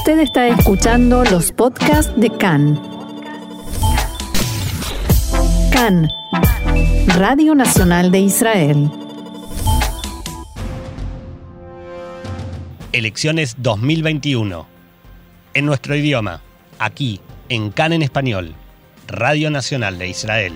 Usted está escuchando los podcasts de CAN. CAN, Radio Nacional de Israel. Elecciones 2021. En nuestro idioma, aquí, en CAN en español, Radio Nacional de Israel.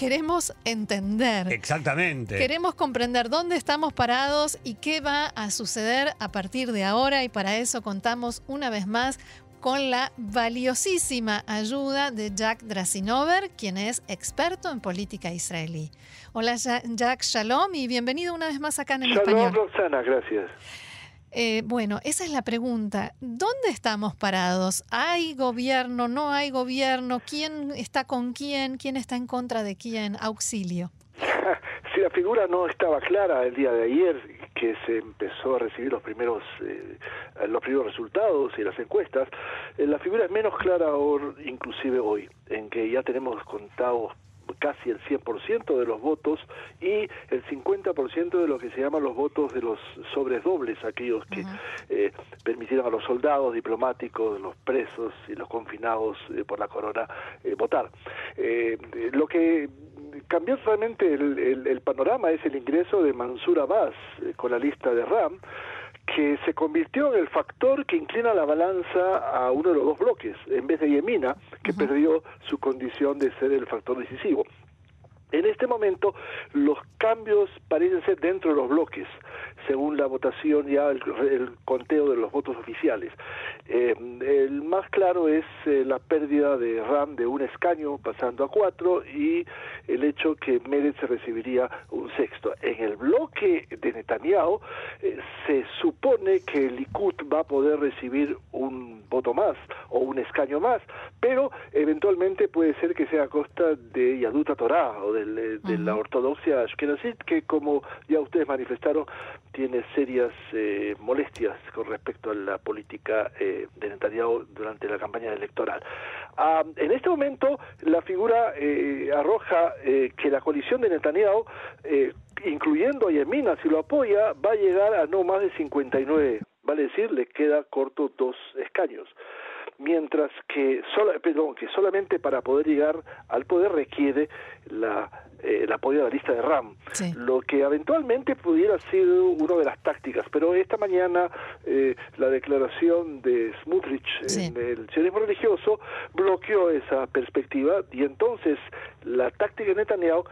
Queremos entender. Exactamente. Queremos comprender dónde estamos parados y qué va a suceder a partir de ahora y para eso contamos una vez más con la valiosísima ayuda de Jack Drasinover, quien es experto en política israelí. Hola Jack, shalom y bienvenido una vez más acá en el español. Shalom, Roxana, gracias. Eh, bueno, esa es la pregunta. ¿Dónde estamos parados? ¿Hay gobierno? ¿No hay gobierno? ¿Quién está con quién? ¿Quién está en contra de quién? Auxilio. si la figura no estaba clara el día de ayer, que se empezó a recibir los primeros eh, los primeros resultados y las encuestas, eh, la figura es menos clara ahora, inclusive hoy, en que ya tenemos contados casi el 100% de los votos y el 50% de lo que se llaman los votos de los sobres dobles, aquellos que eh, permitieron a los soldados, diplomáticos, los presos y los confinados eh, por la corona eh, votar. lo que cambió realmente el, el, panorama es el ingreso de Mansur Abbas con la lista de RAM, que se convirtió en el factor que inclina la balanza a uno de los dos bloques, en vez de Yemina, que perdió su condición de ser el factor decisivo. En este momento los cambios parecen ser dentro de los bloques, según la votación ya el, conteo de los votos oficiales. Eh, el más claro es eh, la pérdida de RAM de un escaño pasando a cuatro y el hecho que Meretz recibiría un sexto. En el bloque de Netanyahu eh, se supone que el Likud va a poder recibir un voto más o un escaño más, pero eventualmente puede ser que sea a costa de Yaduta Torah o de de, la ortodoxia ashkenazit, que como ya ustedes manifestaron, tiene serias eh, molestias con respecto a la política eh, de Netanyahu durante la campaña electoral. Ah, en este momento, la figura eh, arroja que la coalición de Netanyahu, incluyendo a Yemina, si lo apoya, va a llegar a no más de 59, vale decir, le queda corto dos escaños mientras que, perdón, que solamente para poder llegar al poder requiere la, eh, el apoyo de la lista de RAM, lo que eventualmente pudiera ser una de las tácticas, pero esta mañana eh, la declaración de Smutrich en el sionismo religioso bloqueó esa perspectiva y entonces la táctica de Netanyahu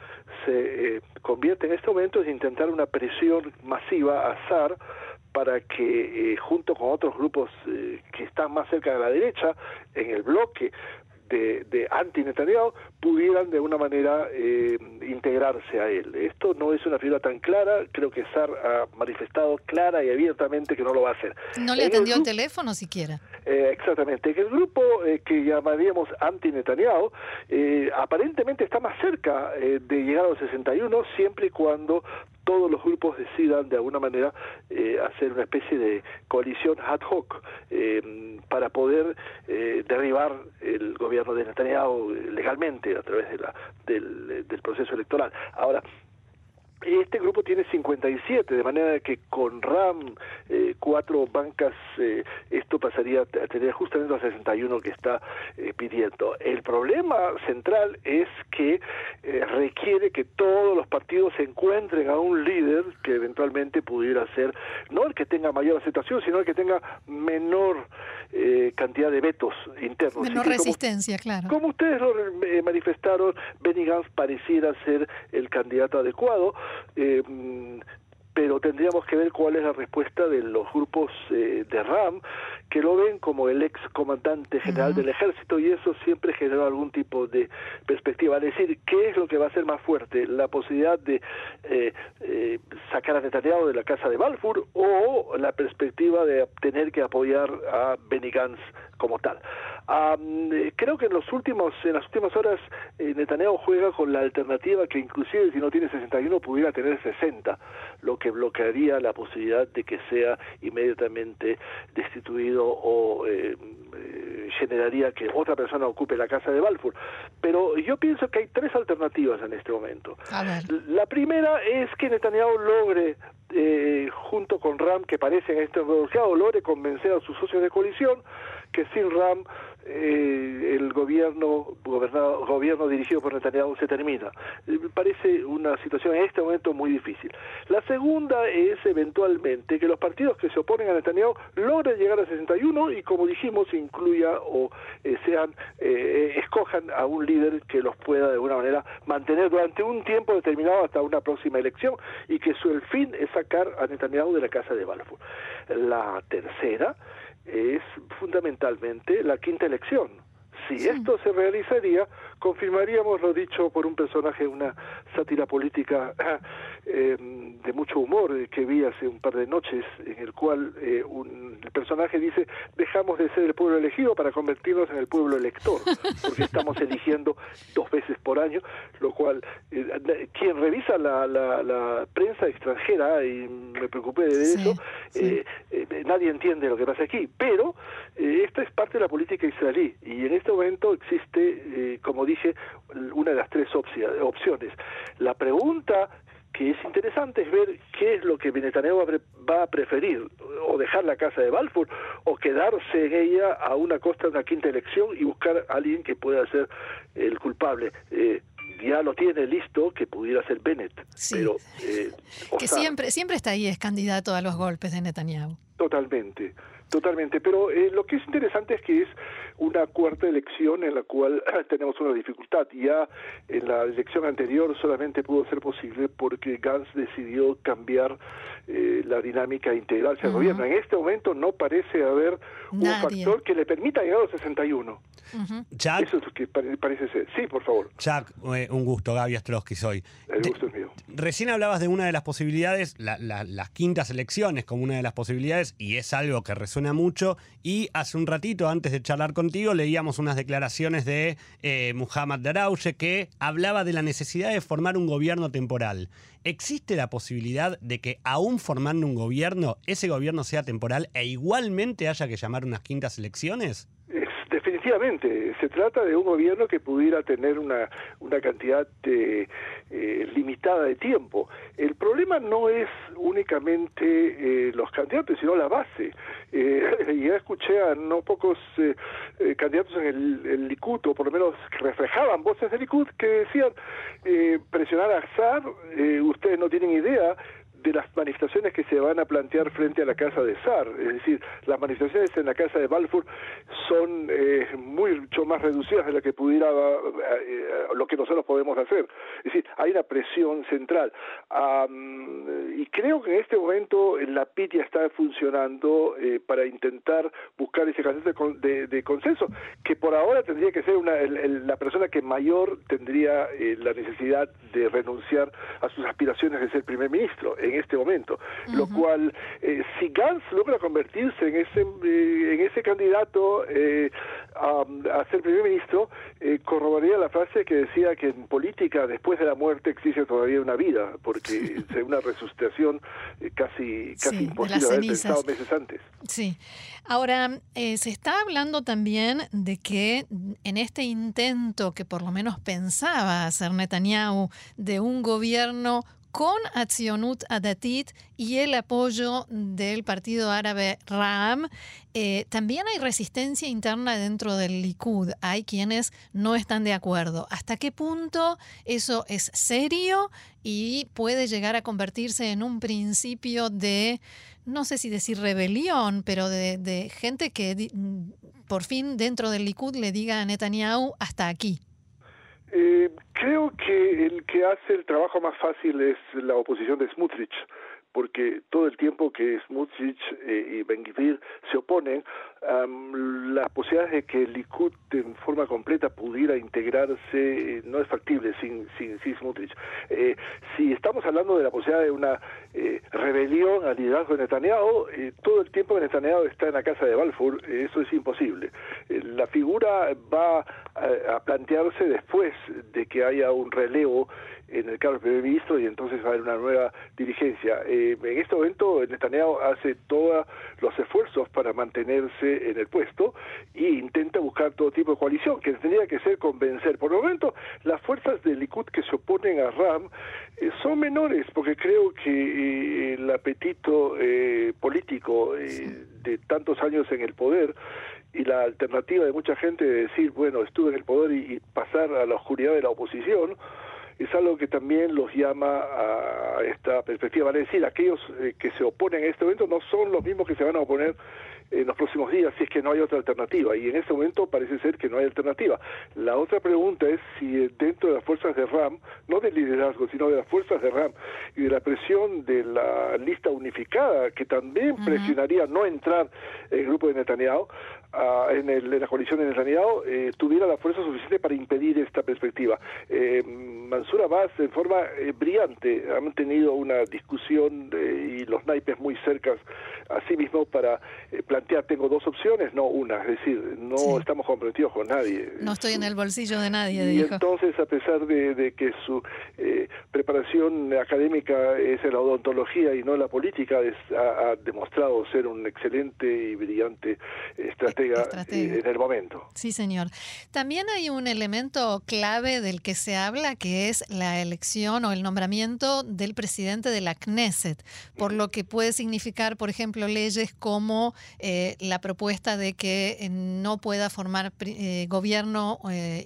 se eh, convierte en este momento en intentar una presión masiva a SAR para que eh, junto con otros grupos eh, que están más cerca de la derecha, en el bloque de, de anti-Netanyahu, pudieran de una manera eh, integrarse a él. Esto no es una figura tan clara, creo que SAR ha manifestado clara y abiertamente que no lo va a hacer. No le atendió el, teléfono siquiera. exactamente, que el grupo que llamaríamos anti-Netanyahu aparentemente está más cerca de llegar a los 61 siempre y cuando todos los grupos decidan de alguna manera eh, hacer una especie de coalición ad hoc eh, para poder eh, derribar el gobierno de Netanyahu legalmente a través de la, del, del proceso electoral. Ahora, este grupo tiene 57, de manera que con RAM, eh, cuatro bancas, eh, esto pasaría a tener justamente los 61 que está eh, pidiendo. El problema central es que requiere que todos los partidos se encuentren a un líder que eventualmente pudiera ser, no el que tenga mayor aceptación, sino el que tenga menor cantidad de vetos internos. Menor resistencia, claro. Como ustedes lo manifestaron, Benny Gantz pareciera ser el candidato adecuado eh, pero tendríamos que ver cuál es la respuesta de los grupos eh, de RAM que lo ven como el ex comandante general del ejército y eso siempre generó algún tipo de perspectiva. Es decir, ¿qué es lo que va a ser más fuerte? ¿La posibilidad de eh, eh, sacar a Netanyahu de la casa de Balfour o la perspectiva de tener que apoyar a Benny Gantz como tal? Eh, creo que en los últimos en las últimas horas eh, Netanyahu juega con la alternativa que inclusive si no tiene 61 pudiera tener 60, lo que bloquearía la posibilidad de que sea inmediatamente destituido o eh, eh, generaría que otra persona ocupe la casa de Balfour. Pero yo pienso que hay tres alternativas en este momento. La primera es que Netanyahu logre, eh, junto con Ram, que parece en este negociado, logre convencer a sus socios de coalición que sin Ram eh, el gobierno gobernado, gobierno dirigido por Netanyahu se termina. Eh, parece una situación en este momento muy difícil. La segunda es eventualmente que los partidos que se oponen a Netanyahu logren llegar a 61 y como dijimos incluya o eh, sean escojan a un líder que los pueda de alguna manera mantener durante un tiempo determinado hasta una próxima elección y que su el fin es sacar a Netanyahu de la casa de Balfour. La tercera es fundamentalmente la quinta elección. Si esto se realizaría, confirmaríamos lo dicho por un personaje, una sátira política eh, de mucho humor eh, que vi hace un par de noches, en el cual eh, un, el personaje dice, dejamos de ser el pueblo elegido para convertirnos en el pueblo elector, porque estamos eligiendo dos veces por año, lo cual, quien revisa la, la, prensa extranjera, y me preocupé de eso, nadie entiende lo que pasa aquí, pero esta es parte de la política israelí, y en este momento existe, como dije, una de las tres opciones. La pregunta que es interesante es ver qué es lo que Netanyahu va a preferir, o dejar la casa de Balfour, o quedarse en ella a una costa de una quinta elección y buscar a alguien que pueda ser el culpable. Eh, ya lo tiene listo que pudiera ser Bennett, pero eh, que siempre siempre está ahí es candidato a los golpes de Netanyahu. Totalmente. Totalmente, pero eh, lo que es interesante es que es una cuarta elección en la cual tenemos una dificultad. Ya en la elección anterior solamente pudo ser posible porque Gantz decidió cambiar eh, la dinámica e integrarse al gobierno. En este momento no parece haber un factor que le permita llegar a los 61. Jack, Eso es lo que parece ser. Sí, por favor. Jack, eh, un gusto, Gaby Astrosky soy. El gusto es mío. Recién hablabas de una de las posibilidades, las quintas elecciones como una de las posibilidades, y es algo que resuena mucho. Y hace un ratito, antes de charlar contigo, leíamos unas declaraciones de eh, Muhammad Darawshe que hablaba de la necesidad de formar un gobierno temporal. ¿Existe la posibilidad de que, aún formando un gobierno, ese gobierno sea temporal e igualmente haya que llamar unas quintas elecciones? Definitivamente, se trata de un gobierno que pudiera tener una, una cantidad eh, limitada de tiempo. El problema no es únicamente eh, los candidatos, sino la base. Eh, ya escuché a no pocos candidatos en el, el, Likud, o por lo menos reflejaban voces del Likud, que decían presionar a Azar, ustedes no tienen idea de las manifestaciones que se van a plantear frente a la casa de Sar. Es decir, las manifestaciones en la casa de Balfour son eh, mucho más reducidas de lo que pudiera, eh, lo que nosotros podemos hacer. Es decir, hay una presión central. y creo que en este momento la PIT ya está funcionando eh, para intentar buscar ese consenso de, consenso, que por ahora tendría que ser una, la persona que mayor tendría la necesidad de renunciar a sus aspiraciones de ser primer ministro en este momento, lo cual eh, si Gantz logra convertirse en ese eh, en ese candidato eh, a, ser primer ministro, corroboraría la frase que decía que en política después de la muerte existe todavía una vida, porque es una resucitación casi casi imposible haber pensado meses antes. Sí. Ahora se está hablando también de que en este intento que por lo menos pensaba hacer Netanyahu de un gobierno con Accionut Adatit y el apoyo del partido árabe Ram, eh, también hay resistencia interna dentro del Likud. Hay quienes no están de acuerdo. ¿Hasta qué punto eso es serio y puede llegar a convertirse en un principio de, no sé si decir rebelión, pero de, gente que por fin dentro del Likud le diga a Netanyahu hasta aquí? Eh, creo que el que hace el trabajo más fácil es la oposición de Smutrich porque todo el tiempo que Smutrich eh, y Ben se oponen, las posibilidades de que Likud en forma completa pudiera integrarse eh, no es factible sin, sin, sin Smutrich. Eh, si estamos hablando de la posibilidad de una rebelión al liderazgo de Netanyahu, todo el tiempo que Netanyahu está en la casa de Balfour, eso es imposible. la figura va a plantearse después de que haya un relevo en el cargo de primer ministro y entonces va a haber una nueva dirigencia. Eh, en este momento Netanyahu hace todos los esfuerzos para mantenerse en el puesto e intenta buscar todo tipo de coalición, que tendría que ser convencer. Por el momento, las fuerzas del Likud que se oponen a Ram eh, son menores, porque creo que eh, el apetito político de tantos años en el poder y la alternativa de mucha gente de decir, bueno, estuve en el poder y pasar a la oscuridad de la oposición, es algo que también los llama a esta perspectiva. Vale decir, aquellos eh, que se oponen a este evento no son los mismos que se van a oponer en los próximos días si es que no hay otra alternativa. Y en este momento parece ser que no hay alternativa. La otra pregunta es si dentro de las fuerzas de RAM, no del liderazgo, sino de las fuerzas de RAM y de la presión de la lista unificada, que también presionaría no entrar en el grupo de Netanyahu, uh, en, el, en, la coalición de Netanyahu, eh, tuviera la fuerza suficiente para impedir esta perspectiva. Eh, Mansur Abbas, en forma eh, brillante, han tenido una discusión y los naipes muy cercas a sí mismo para plantear, tengo dos opciones, no una, es decir, no estamos comprometidos con nadie. No estoy en el bolsillo de nadie, y entonces, a pesar de, que su preparación académica es en la odontología y no en la política, ha, ha demostrado ser un excelente y brillante estratega en el momento. Sí, señor. También hay un elemento clave del que se habla, que es la elección o el nombramiento del presidente de la Knesset, por lo que puede significar, por ejemplo, leyes como eh, la propuesta de que eh, no pueda formar eh, gobierno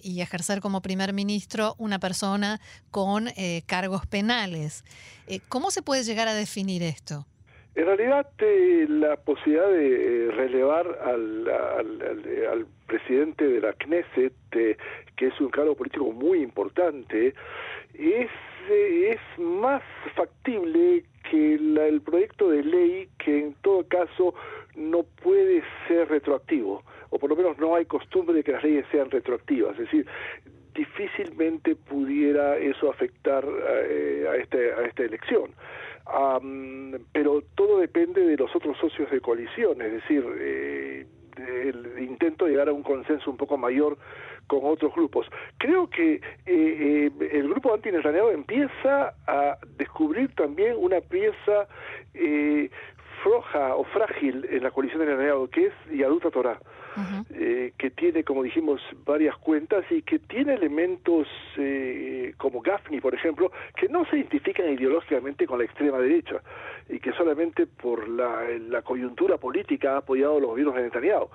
y ejercer como primer ministro una persona con cargos penales. ¿Cómo se puede llegar a definir esto? En realidad, eh, la posibilidad de eh, relevar al, al, presidente de la Knesset, eh, que es un cargo político muy importante, es, es más factible que el proyecto de ley que en todo caso no puede ser retroactivo, o por lo menos no hay costumbre de que las leyes sean retroactivas. Es decir, difícilmente pudiera eso afectar a, este, a esta elección pero todo depende de los otros socios de coalición, es decir, eh, el intento de llegar a un consenso un poco mayor con otros grupos. Creo que eh, eh, el grupo anti empieza a descubrir también una pieza floja o frágil en la coalición de Netanyahu, que es Yaduta Eh, que tiene, como dijimos, varias cuentas y que tiene elementos eh, como Gaffney, por ejemplo, que no se identifican ideológicamente con la extrema derecha y que solamente por la, la coyuntura política ha apoyado a los gobiernos de Netanyahu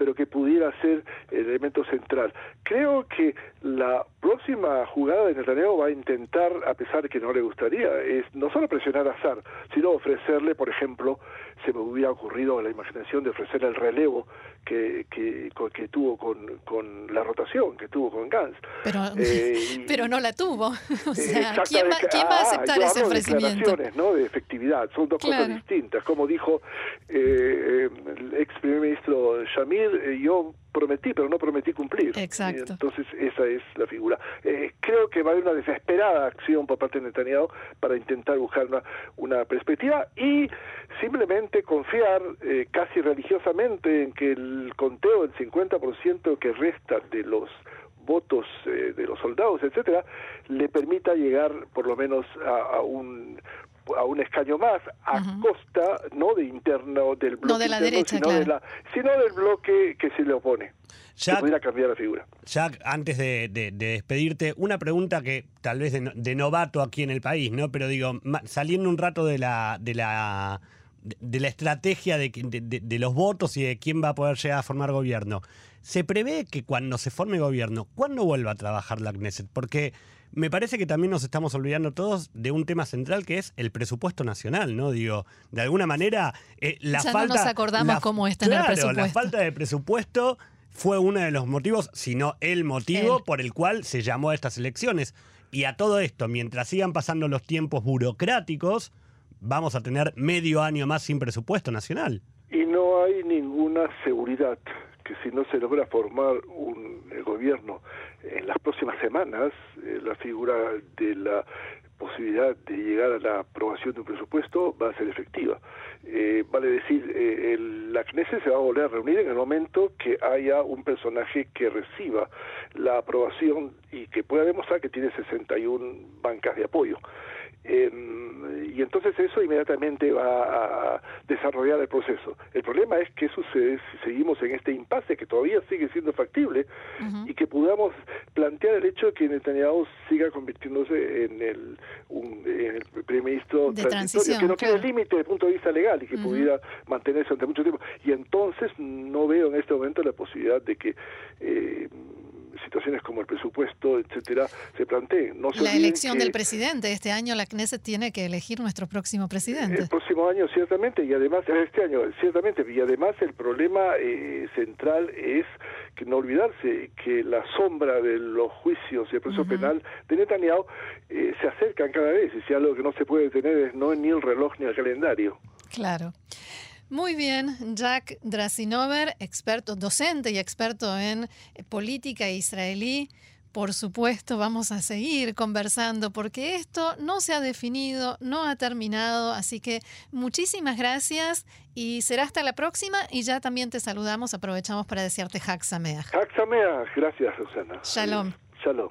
pero que pudiera ser el elemento central. Creo que la próxima jugada de Netanyahu va a intentar, a pesar de que no le gustaría, es no solo presionar a Azar, sino ofrecerle, por ejemplo, se me hubiera ocurrido la imaginación de ofrecerle el relevo que, que, que tuvo con, con, la rotación, que tuvo con Gans. Pero, eh, pero no la tuvo. O sea, ¿quién va, ¿quién va, a ah, aceptar ese ofrecimiento? De ¿no? de efectividad, son dos cosas distintas. Como dijo eh, el ex primer ministro Shamir, eh, yo prometí, pero no prometí cumplir. Exacto. entonces esa es la figura. Eh, creo que va a haber una desesperada acción por parte de Netanyahu para intentar buscar una, una perspectiva y simplemente confiar eh, casi religiosamente en que el conteo del 50% que resta de los votos eh, de los soldados, etcétera, le permita llegar por lo menos a un a un escaño más a costa no de interno del bloque no de la derecha, sino, de la, sino del bloque que se le opone Jack, pudiera cambiar la figura. Jack antes de, despedirte una pregunta que tal vez de, novato aquí en el país no pero digo saliendo un rato de la de la de la estrategia de, de, los votos y de quién va a poder llegar a formar gobierno. ¿Se prevé que cuando se forme gobierno, cuándo vuelva a trabajar la Knesset? Porque me parece que también nos estamos olvidando todos de un tema central que es el presupuesto nacional, ¿no? Digo, de alguna manera, eh, la ya falta. No nos acordamos cómo está en el presupuesto. La falta de presupuesto fue uno de los motivos, si no el motivo, por el cual se llamó a estas elecciones. Y a todo esto, mientras sigan pasando los tiempos burocráticos, vamos a tener medio año más sin presupuesto nacional. Y no hay ninguna seguridad que si no se logra formar un gobierno en las próximas semanas, eh, la figura de la posibilidad de llegar a la aprobación de un presupuesto va a ser efectiva. Eh, vale decir, eh, el, la CNESE se va a volver a reunir en el momento que haya un personaje que reciba la aprobación y que pueda demostrar que tiene 61 bancas de apoyo. Eh, y entonces eso inmediatamente va a desarrollar el proceso. El problema es qué sucede si seguimos en este impasse que todavía sigue siendo factible y que podamos plantear el hecho de que Netanyahu siga convirtiéndose en el, un, en el primer ministro De transitorio, transición, que no tiene claro. límite desde el punto de vista legal y que pudiera mantenerse durante mucho tiempo. Y entonces no veo en este momento la posibilidad de que eh, situaciones como el presupuesto, etcétera, se planteen. No se La elección del presidente. Este año la Knesset tiene que elegir nuestro próximo presidente. el próximo año ciertamente y además este año ciertamente y además el problema eh, central es que no olvidarse que la sombra de los juicios y el proceso penal de Netanyahu eh, se acercan cada vez y si algo que no se puede detener es no ni el reloj ni el calendario. Claro. Muy bien, Jack Drasinover, experto, docente y experto en eh, política israelí. Por supuesto, vamos a seguir conversando porque esto no se ha definido, no ha terminado, así que muchísimas gracias y será hasta la próxima y ya también te saludamos, aprovechamos para desearte. Hag Sameach. gracias Susana. Shalom. Shalom.